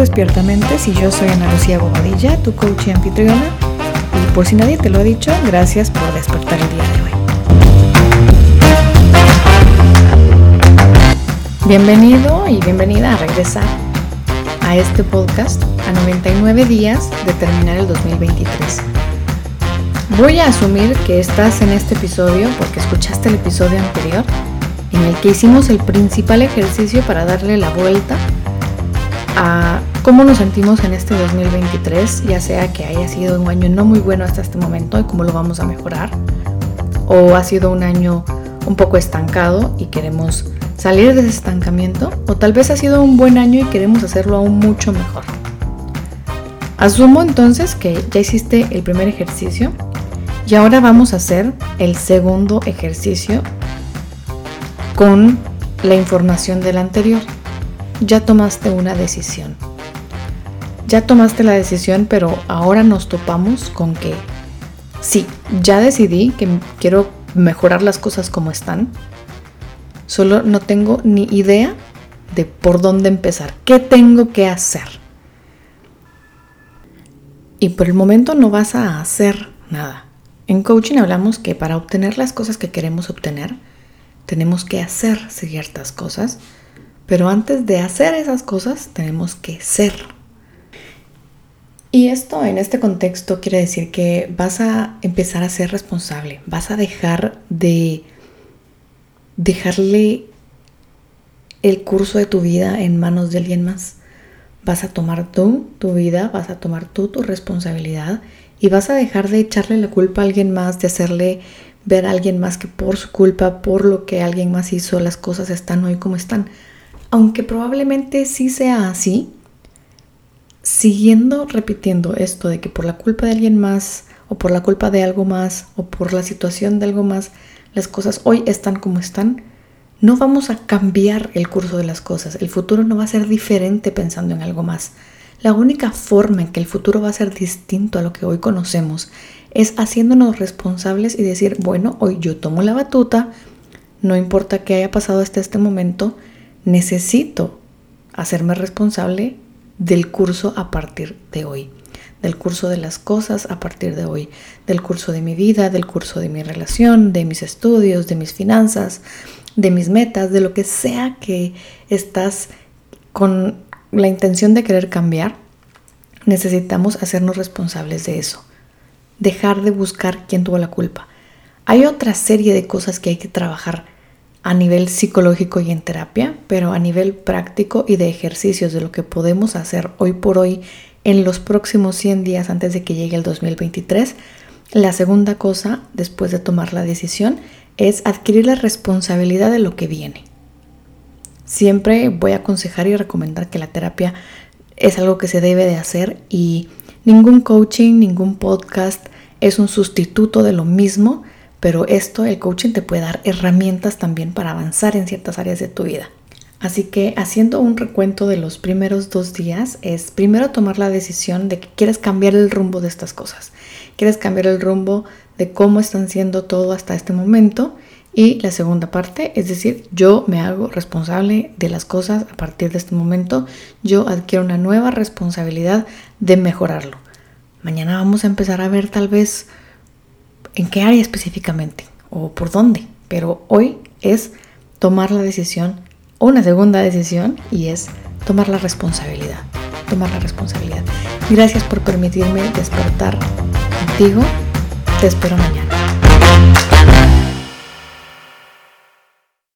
Despiertamente si yo soy Ana Lucía Bobadilla, tu coach y anfitriona. Y por si nadie te lo ha dicho, gracias por despertar el día de hoy. Bienvenido y bienvenida a regresar a este podcast a 99 días de terminar el 2023. Voy a asumir que estás en este episodio porque escuchaste el episodio anterior en el que hicimos el principal ejercicio para darle la vuelta a cómo nos sentimos en este 2023, ya sea que haya sido un año no muy bueno hasta este momento y cómo lo vamos a mejorar, o ha sido un año un poco estancado y queremos salir de ese estancamiento, o tal vez ha sido un buen año y queremos hacerlo aún mucho mejor. Asumo entonces que ya hiciste el primer ejercicio y ahora vamos a hacer el segundo ejercicio con la información del anterior. Ya tomaste una decisión. Ya tomaste la decisión, pero ahora nos topamos con que sí, ya decidí que quiero mejorar las cosas como están. Solo no tengo ni idea de por dónde empezar. ¿Qué tengo que hacer? Y por el momento no vas a hacer nada. En coaching hablamos que para obtener las cosas que queremos obtener, tenemos que hacer ciertas cosas, pero antes de hacer esas cosas tenemos que ser. Y esto en este contexto quiere decir que vas a empezar a ser responsable, vas a dejar de dejarle el curso de tu vida en manos de alguien más vas a tomar tú tu vida, vas a tomar tú tu responsabilidad y vas a dejar de echarle la culpa a alguien más, de hacerle ver a alguien más que por su culpa, por lo que alguien más hizo, las cosas están hoy como están. Aunque probablemente sí sea así, siguiendo repitiendo esto de que por la culpa de alguien más, o por la culpa de algo más, o por la situación de algo más, las cosas hoy están como están, no vamos a cambiar el curso de las cosas. El futuro no va a ser diferente pensando en algo más. La única forma en que el futuro va a ser distinto a lo que hoy conocemos es haciéndonos responsables y decir, bueno, hoy yo tomo la batuta, no importa qué haya pasado hasta este momento, necesito hacerme responsable del curso a partir de hoy, del curso de las cosas a partir de hoy, del curso de mi vida, del curso de mi relación, de mis estudios, de mis finanzas, de mis metas, de lo que sea que estás con la intención de querer cambiar, necesitamos hacernos responsables de eso. Dejar de buscar quién tuvo la culpa. Hay otra serie de cosas que hay que trabajar a nivel psicológico y en terapia, pero a nivel práctico y de ejercicios de lo que podemos hacer hoy por hoy en los próximos 100 días antes de que llegue el 2023. La segunda cosa, después de tomar la decisión, es adquirir la responsabilidad de lo que viene. Siempre voy a aconsejar y recomendar que la terapia es algo que se debe de hacer y ningún coaching, ningún podcast es un sustituto de lo mismo, pero esto, el coaching te puede dar herramientas también para avanzar en ciertas áreas de tu vida. Así que haciendo un recuento de los primeros dos días es primero tomar la decisión de que quieres cambiar el rumbo de estas cosas. Quieres cambiar el rumbo de cómo están siendo todo hasta este momento. Y la segunda parte, es decir, yo me hago responsable de las cosas a partir de este momento. Yo adquiero una nueva responsabilidad de mejorarlo. Mañana vamos a empezar a ver tal vez en qué área específicamente o por dónde. Pero hoy es tomar la decisión, una segunda decisión, y es tomar la responsabilidad. Tomar la responsabilidad. Gracias por permitirme despertar contigo te espero mañana.